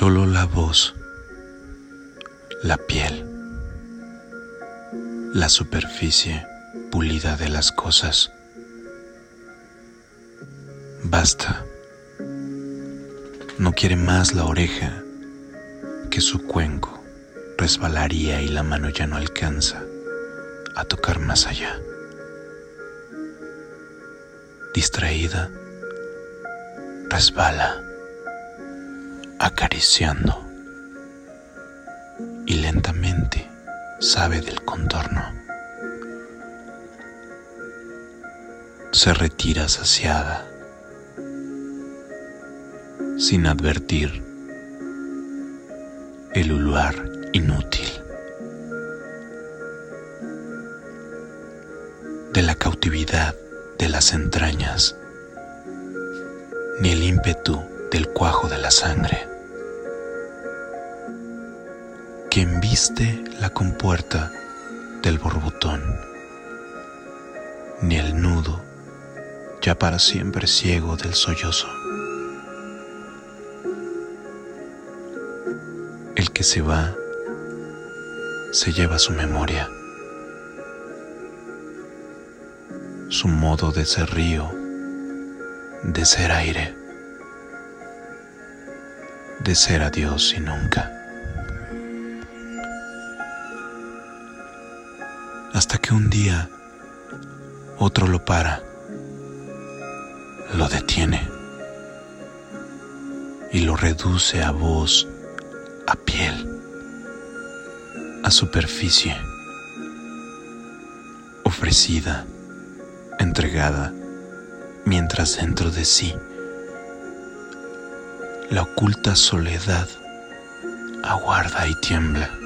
la voz, la piel, la superficie pulida de las cosas. Basta. No quiere más la oreja que su cuenco resbalaría y la mano ya no alcanza a tocar más allá. Distraída, resbala, acariciando y lentamente sabe del contorno. Se retira saciada, sin advertir el lugar inútil de la cautividad de las entrañas, ni el ímpetu del cuajo de la sangre, que embiste la compuerta del borbotón, ni el nudo ya para siempre ciego del sollozo. El que se va se lleva su memoria, su modo de ser río, de ser aire, de ser adiós y nunca. Hasta que un día otro lo para, lo detiene y lo reduce a voz, a piel a superficie, ofrecida, entregada, mientras dentro de sí la oculta soledad aguarda y tiembla.